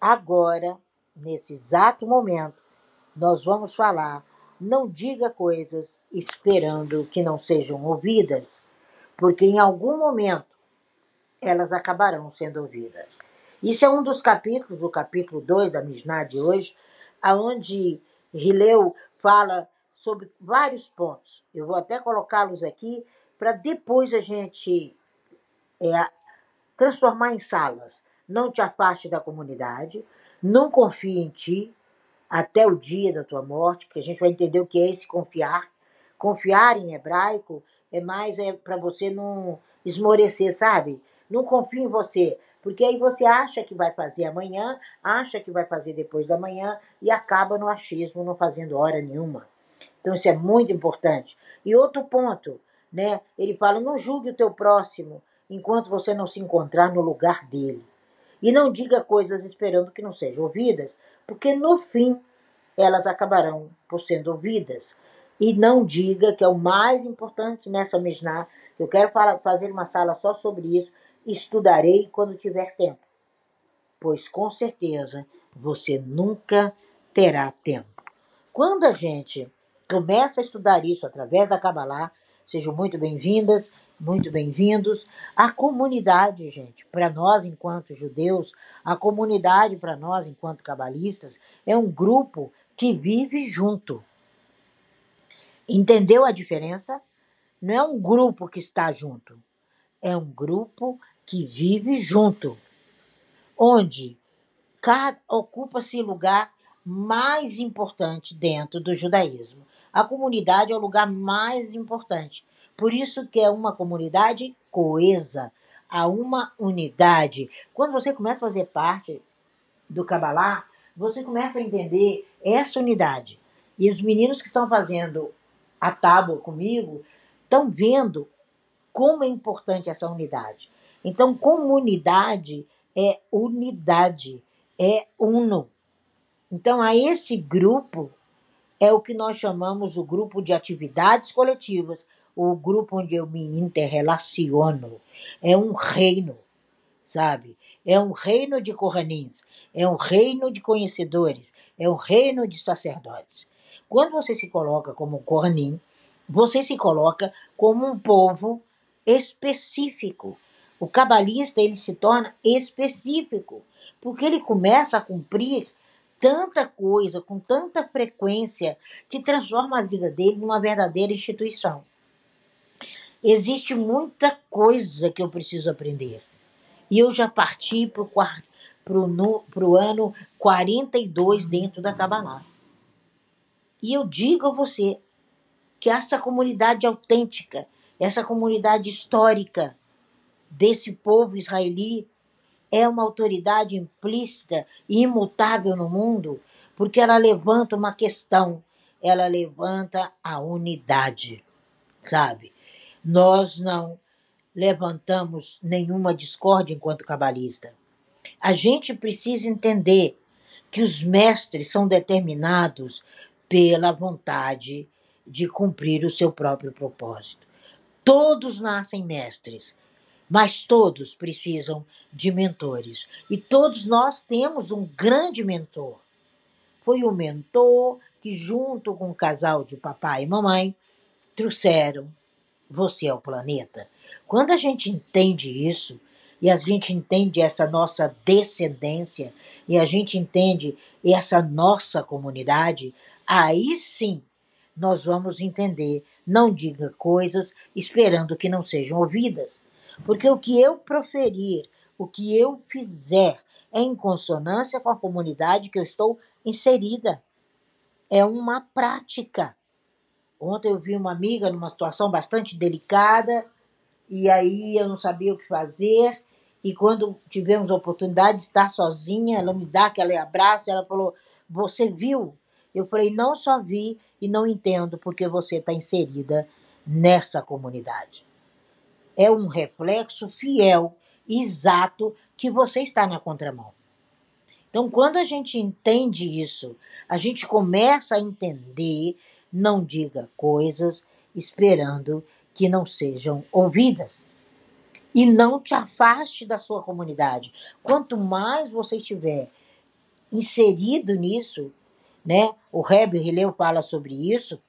Agora, nesse exato momento, nós vamos falar. Não diga coisas esperando que não sejam ouvidas, porque em algum momento elas acabarão sendo ouvidas. Isso é um dos capítulos, o capítulo 2 da Mishnah de hoje, aonde Rileu fala sobre vários pontos. Eu vou até colocá-los aqui para depois a gente é, transformar em salas. Não te afaste da comunidade, não confie em ti até o dia da tua morte, que a gente vai entender o que é esse confiar. Confiar em hebraico é mais é para você não esmorecer, sabe? Não confie em você, porque aí você acha que vai fazer amanhã, acha que vai fazer depois da manhã e acaba no achismo, não fazendo hora nenhuma. Então isso é muito importante. E outro ponto, né? Ele fala: não julgue o teu próximo enquanto você não se encontrar no lugar dele. E não diga coisas esperando que não sejam ouvidas, porque no fim elas acabarão por sendo ouvidas. E não diga que é o mais importante nessa Mishnah, eu quero fazer uma sala só sobre isso, estudarei quando tiver tempo. Pois com certeza você nunca terá tempo. Quando a gente começa a estudar isso através da Kabbalah, sejam muito bem-vindas muito bem-vindos. A comunidade, gente, para nós enquanto judeus, a comunidade para nós enquanto cabalistas é um grupo que vive junto. Entendeu a diferença? Não é um grupo que está junto, é um grupo que vive junto, onde ocupa-se lugar mais importante dentro do judaísmo. A comunidade é o lugar mais importante. Por isso que é uma comunidade coesa, há uma unidade. Quando você começa a fazer parte do Kabbalah, você começa a entender essa unidade. E os meninos que estão fazendo a tábua comigo estão vendo como é importante essa unidade. Então, comunidade é unidade, é uno. Então, a esse grupo é o que nós chamamos o grupo de atividades coletivas, o grupo onde eu me interrelaciono. É um reino, sabe? É um reino de corranins, é um reino de conhecedores, é um reino de sacerdotes. Quando você se coloca como corranim, você se coloca como um povo específico. O cabalista ele se torna específico, porque ele começa a cumprir tanta coisa, com tanta frequência, que transforma a vida dele numa verdadeira instituição. Existe muita coisa que eu preciso aprender. E eu já parti para o ano 42 dentro da Kabbalah. E eu digo a você que essa comunidade autêntica, essa comunidade histórica desse povo israeli é uma autoridade implícita e imutável no mundo, porque ela levanta uma questão, ela levanta a unidade, sabe? Nós não levantamos nenhuma discórdia enquanto cabalista. A gente precisa entender que os mestres são determinados pela vontade de cumprir o seu próprio propósito. Todos nascem mestres, mas todos precisam de mentores. E todos nós temos um grande mentor. Foi o mentor que, junto com o casal de papai e mamãe, trouxeram você é o planeta. Quando a gente entende isso, e a gente entende essa nossa descendência, e a gente entende essa nossa comunidade, aí sim nós vamos entender. Não diga coisas esperando que não sejam ouvidas. Porque o que eu proferir, o que eu fizer, é em consonância com a comunidade que eu estou inserida. É uma prática. Ontem eu vi uma amiga numa situação bastante delicada e aí eu não sabia o que fazer. E quando tivemos a oportunidade de estar sozinha, ela me dá aquele abraço, ela falou: Você viu? Eu falei: Não só vi e não entendo porque você está inserida nessa comunidade. É um reflexo fiel, exato, que você está na contramão. Então, quando a gente entende isso, a gente começa a entender não diga coisas esperando que não sejam ouvidas. E não te afaste da sua comunidade. Quanto mais você estiver inserido nisso, né? O Rebbe Rileu fala sobre isso.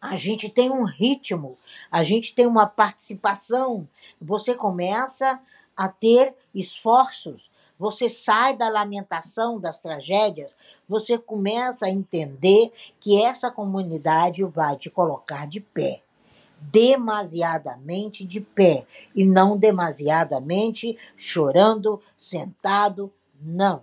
A gente tem um ritmo, a gente tem uma participação. Você começa a ter esforços, você sai da lamentação das tragédias, você começa a entender que essa comunidade vai te colocar de pé demasiadamente de pé e não demasiadamente chorando, sentado, não.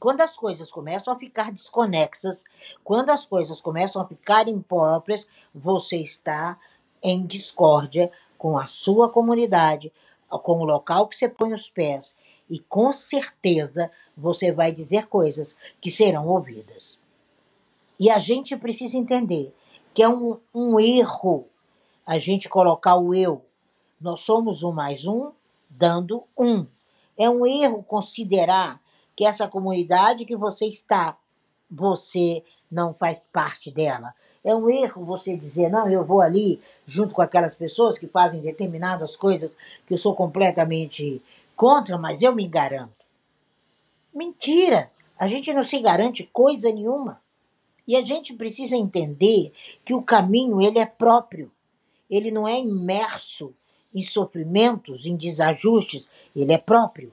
Quando as coisas começam a ficar desconexas, quando as coisas começam a ficar impróprias, você está em discórdia com a sua comunidade, com o local que você põe os pés, e com certeza você vai dizer coisas que serão ouvidas. E a gente precisa entender que é um, um erro a gente colocar o eu. Nós somos um mais um, dando um. É um erro considerar que essa comunidade que você está, você não faz parte dela. É um erro você dizer, não, eu vou ali junto com aquelas pessoas que fazem determinadas coisas que eu sou completamente contra, mas eu me garanto. Mentira! A gente não se garante coisa nenhuma. E a gente precisa entender que o caminho ele é próprio ele não é imerso em sofrimentos, em desajustes, ele é próprio.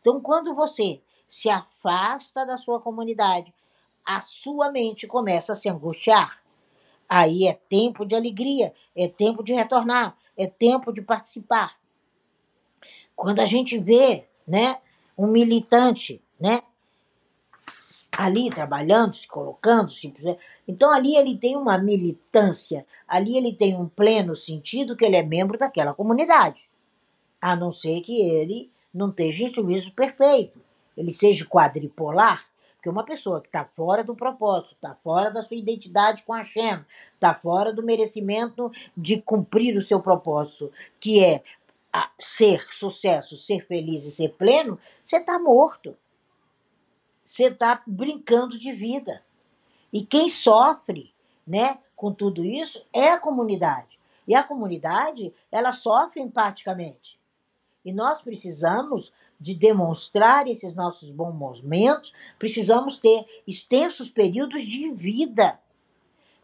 Então, quando você se afasta da sua comunidade, a sua mente começa a se angustiar. Aí é tempo de alegria, é tempo de retornar, é tempo de participar. Quando a gente vê, né, um militante, né, ali trabalhando, se colocando, se... então ali ele tem uma militância, ali ele tem um pleno sentido que ele é membro daquela comunidade, a não ser que ele não esteja em juízo perfeito, ele seja quadripolar, porque uma pessoa que está fora do propósito, está fora da sua identidade com a Shem, está fora do merecimento de cumprir o seu propósito, que é ser sucesso, ser feliz e ser pleno, você está morto você está brincando de vida. E quem sofre né, com tudo isso é a comunidade. E a comunidade, ela sofre empaticamente. E nós precisamos de demonstrar esses nossos bons momentos, precisamos ter extensos períodos de vida.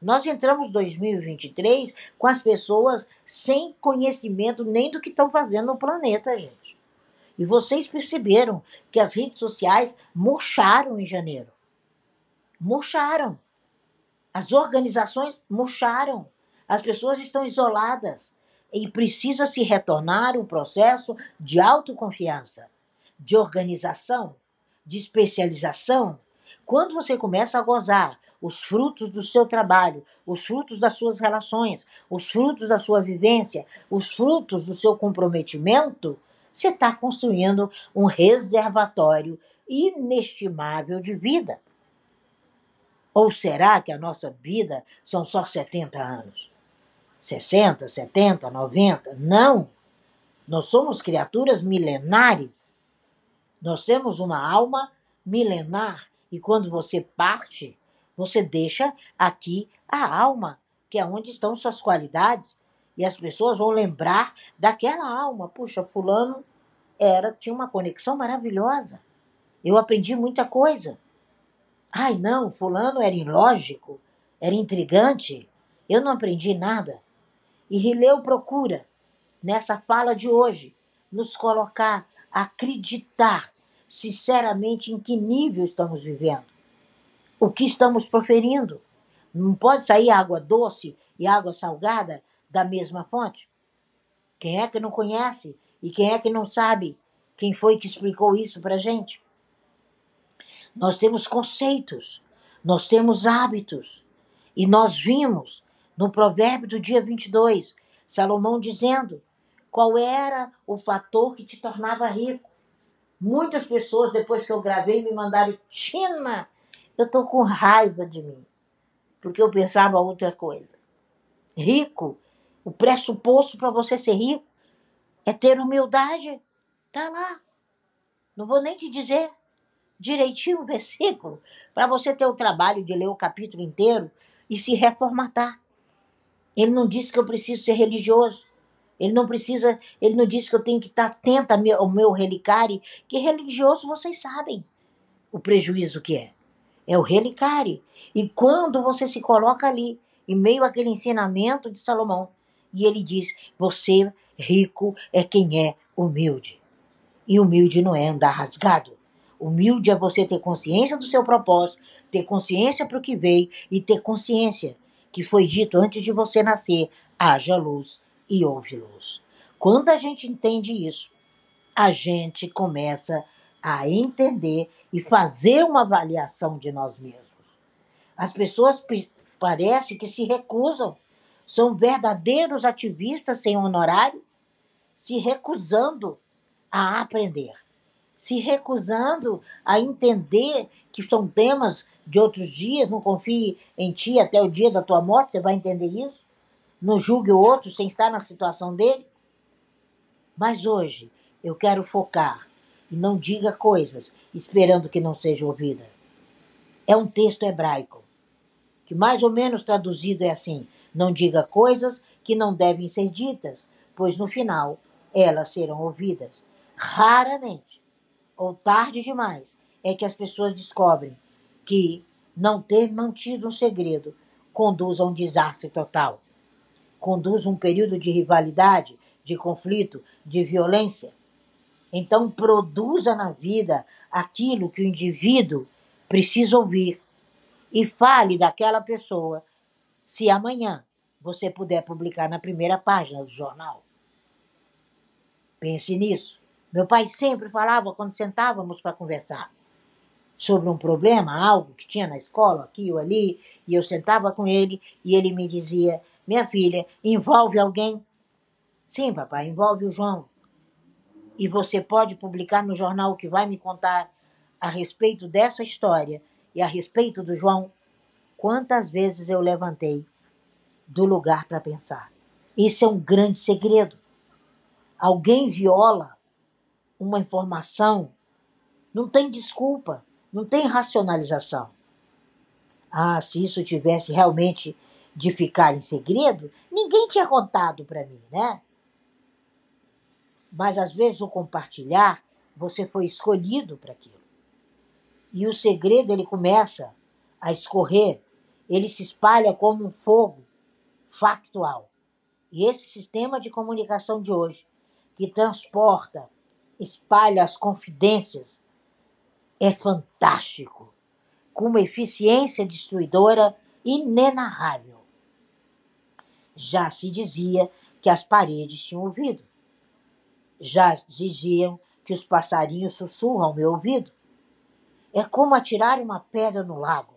Nós entramos 2023 com as pessoas sem conhecimento nem do que estão fazendo no planeta, gente. E vocês perceberam que as redes sociais murcharam em janeiro. Murcharam. As organizações murcharam. As pessoas estão isoladas. E precisa se retornar o processo de autoconfiança, de organização, de especialização. Quando você começa a gozar os frutos do seu trabalho, os frutos das suas relações, os frutos da sua vivência, os frutos do seu comprometimento, você está construindo um reservatório inestimável de vida. Ou será que a nossa vida são só 70 anos? 60, 70, 90? Não! Nós somos criaturas milenares. Nós temos uma alma milenar. E quando você parte, você deixa aqui a alma, que é onde estão suas qualidades, e as pessoas vão lembrar daquela alma. Puxa, fulano era tinha uma conexão maravilhosa. Eu aprendi muita coisa. Ai, não, fulano era ilógico, era intrigante. Eu não aprendi nada. E Rileu procura, nessa fala de hoje, nos colocar acreditar sinceramente em que nível estamos vivendo. O que estamos proferindo. Não pode sair água doce e água salgada da mesma fonte? Quem é que não conhece e quem é que não sabe quem foi que explicou isso para gente? Nós temos conceitos, nós temos hábitos. E nós vimos no provérbio do dia 22, Salomão dizendo qual era o fator que te tornava rico. Muitas pessoas, depois que eu gravei, me mandaram: Tina, eu tô com raiva de mim, porque eu pensava outra coisa. Rico o pressuposto para você ser rico é ter humildade. Tá lá. Não vou nem te dizer direitinho o versículo para você ter o trabalho de ler o capítulo inteiro e se reformatar. Ele não disse que eu preciso ser religioso. Ele não precisa, ele não disse que eu tenho que estar atenta ao meu relicário, que religioso vocês sabem. o prejuízo que é. É o relicário. E quando você se coloca ali, em meio àquele ensinamento de Salomão, e ele diz: Você rico é quem é humilde. E humilde não é andar rasgado. Humilde é você ter consciência do seu propósito, ter consciência para o que veio e ter consciência que foi dito antes de você nascer: haja luz e houve luz. Quando a gente entende isso, a gente começa a entender e fazer uma avaliação de nós mesmos. As pessoas parece que se recusam, são verdadeiros ativistas sem honorário, se recusando a aprender, se recusando a entender que são temas de outros dias, não confie em ti até o dia da tua morte, você vai entender isso. Não julgue o outro sem estar na situação dele. Mas hoje eu quero focar e não diga coisas esperando que não seja ouvida. É um texto hebraico, que mais ou menos traduzido é assim: não diga coisas que não devem ser ditas, pois no final elas serão ouvidas. Raramente, ou tarde demais, é que as pessoas descobrem que não ter mantido um segredo conduz a um desastre total. Conduz a um período de rivalidade, de conflito, de violência. Então, produza na vida aquilo que o indivíduo precisa ouvir e fale daquela pessoa se amanhã você puder publicar na primeira página do jornal. Pense nisso. Meu pai sempre falava quando sentávamos para conversar sobre um problema, algo que tinha na escola, aqui ou ali, e eu sentava com ele e ele me dizia: Minha filha, envolve alguém? Sim, papai, envolve o João. E você pode publicar no jornal que vai me contar a respeito dessa história e a respeito do João? Quantas vezes eu levantei do lugar para pensar? Isso é um grande segredo alguém viola uma informação, não tem desculpa, não tem racionalização. Ah, se isso tivesse realmente de ficar em segredo, ninguém tinha contado para mim, né? Mas às vezes o compartilhar, você foi escolhido para aquilo. E o segredo ele começa a escorrer, ele se espalha como um fogo factual. E esse sistema de comunicação de hoje que transporta, espalha as confidências, é fantástico, com uma eficiência destruidora inenarrável. Já se dizia que as paredes tinham ouvido. Já diziam que os passarinhos sussurram ao meu ouvido. É como atirar uma pedra no lago.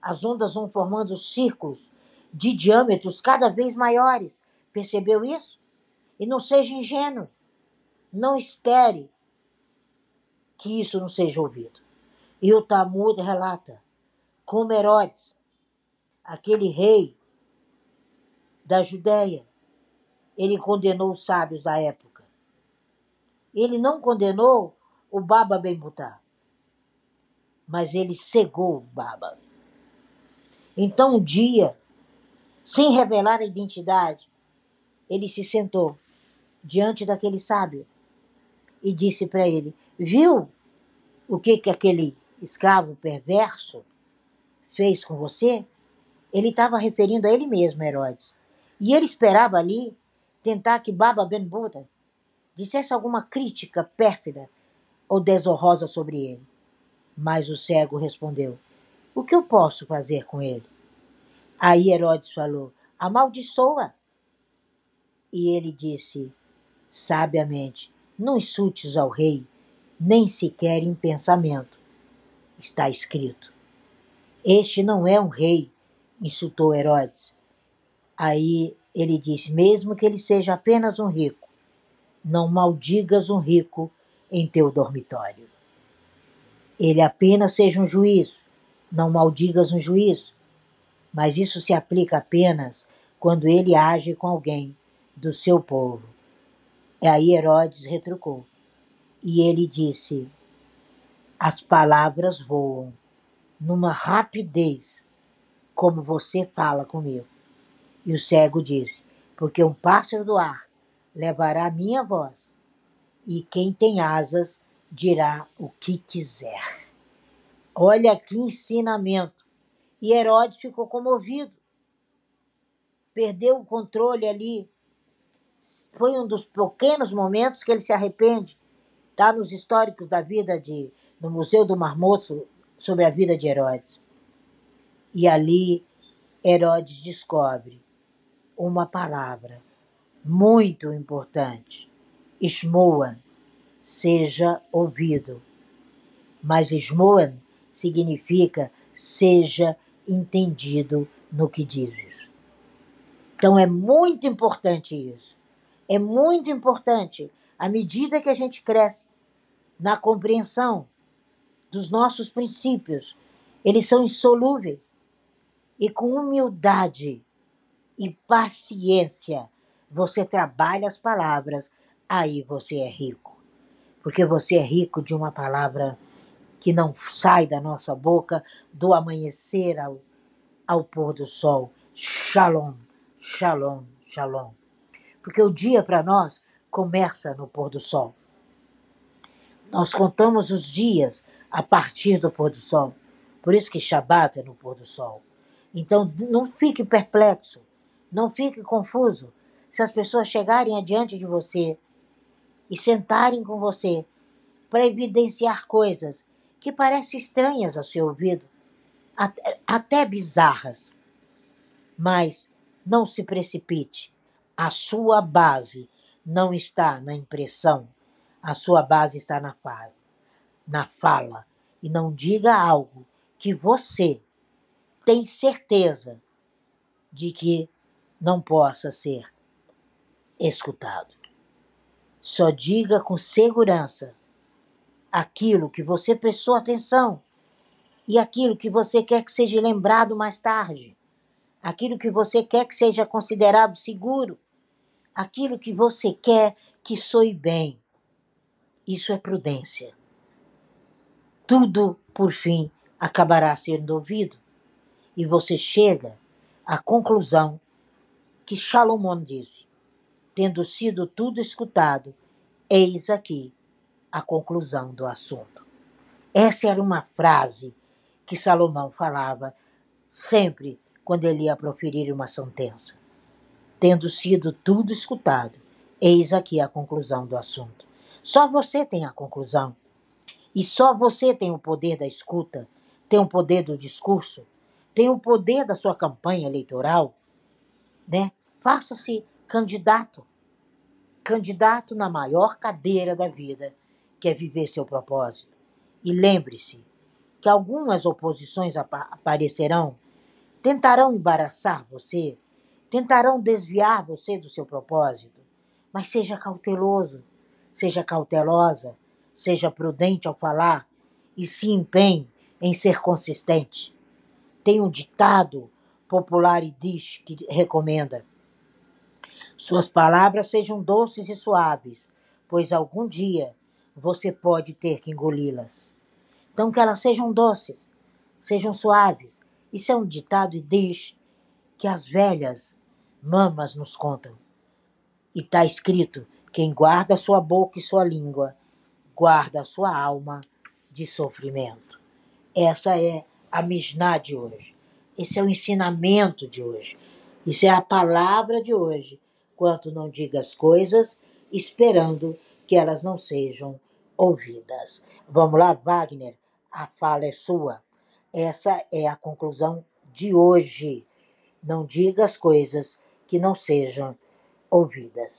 As ondas vão formando círculos de diâmetros cada vez maiores. Percebeu isso? E não seja ingênuo. Não espere que isso não seja ouvido. E o Talmud relata como Herodes, aquele rei da Judéia, ele condenou os sábios da época. Ele não condenou o Baba Ben Butá, mas ele cegou o Baba. Então, um dia, sem revelar a identidade, ele se sentou diante daquele sábio e disse para ele: Viu o que, que aquele escravo perverso fez com você? Ele estava referindo a ele mesmo, Herodes. E ele esperava ali tentar que Baba Ben Buda dissesse alguma crítica pérfida ou desonrosa sobre ele. Mas o cego respondeu: O que eu posso fazer com ele? Aí Herodes falou: Amaldiçoa. E ele disse: sabiamente: Não insultes ao rei, nem sequer em pensamento. Está escrito. Este não é um rei, insultou Herodes. Aí ele disse: Mesmo que ele seja apenas um rico, não maldigas um rico em teu dormitório. Ele apenas seja um juiz, não maldigas um juiz. Mas isso se aplica apenas quando ele age com alguém do seu povo. E aí Herodes retrucou. E ele disse: As palavras voam numa rapidez, como você fala comigo. E o cego disse: Porque um pássaro do ar levará a minha voz, e quem tem asas dirá o que quiser. Olha que ensinamento. E Herodes ficou comovido. Perdeu o controle ali. Foi um dos pequenos momentos que ele se arrepende. Está nos históricos da vida de no Museu do Marmoto sobre a vida de Herodes. E ali Herodes descobre uma palavra muito importante. Shmoan, seja ouvido. Mas Shmoan significa seja entendido no que dizes. Então é muito importante isso. É muito importante, à medida que a gente cresce na compreensão dos nossos princípios, eles são insolúveis. E com humildade e paciência, você trabalha as palavras, aí você é rico. Porque você é rico de uma palavra que não sai da nossa boca do amanhecer ao, ao pôr do sol. Shalom, shalom, shalom. Porque o dia para nós começa no pôr do sol. Nós contamos os dias a partir do pôr do sol. Por isso que Shabat é no pôr do sol. Então não fique perplexo, não fique confuso. Se as pessoas chegarem adiante de você e sentarem com você para evidenciar coisas que parecem estranhas ao seu ouvido, até, até bizarras. Mas não se precipite. A sua base não está na impressão, a sua base está na fase, na fala. E não diga algo que você tem certeza de que não possa ser escutado. Só diga com segurança aquilo que você prestou atenção e aquilo que você quer que seja lembrado mais tarde, aquilo que você quer que seja considerado seguro, aquilo que você quer que soe bem. Isso é prudência. Tudo, por fim, acabará sendo ouvido e você chega à conclusão que Salomão disse: tendo sido tudo escutado, eis aqui a conclusão do assunto. Essa era uma frase que Salomão falava sempre quando ele ia proferir uma sentença. Tendo sido tudo escutado, eis aqui a conclusão do assunto. Só você tem a conclusão. E só você tem o poder da escuta, tem o poder do discurso, tem o poder da sua campanha eleitoral, né? Faça-se candidato. Candidato na maior cadeira da vida, quer viver seu propósito. E lembre-se que algumas oposições aparecerão, tentarão embaraçar você, tentarão desviar você do seu propósito, mas seja cauteloso, seja cautelosa, seja prudente ao falar e se empenhe em ser consistente. Tem um ditado popular e diz que recomenda: Suas palavras sejam doces e suaves, pois algum dia você pode ter que engoli-las. Então, que elas sejam doces, sejam suaves. Isso é um ditado e diz que as velhas mamas nos contam. E está escrito: quem guarda sua boca e sua língua, guarda sua alma de sofrimento. Essa é a Mishnah de hoje. Esse é o ensinamento de hoje. Isso é a palavra de hoje. Quanto não diga as coisas, esperando que elas não sejam ouvidas. Vamos lá, Wagner, a fala é sua. Essa é a conclusão de hoje. Não diga as coisas que não sejam ouvidas.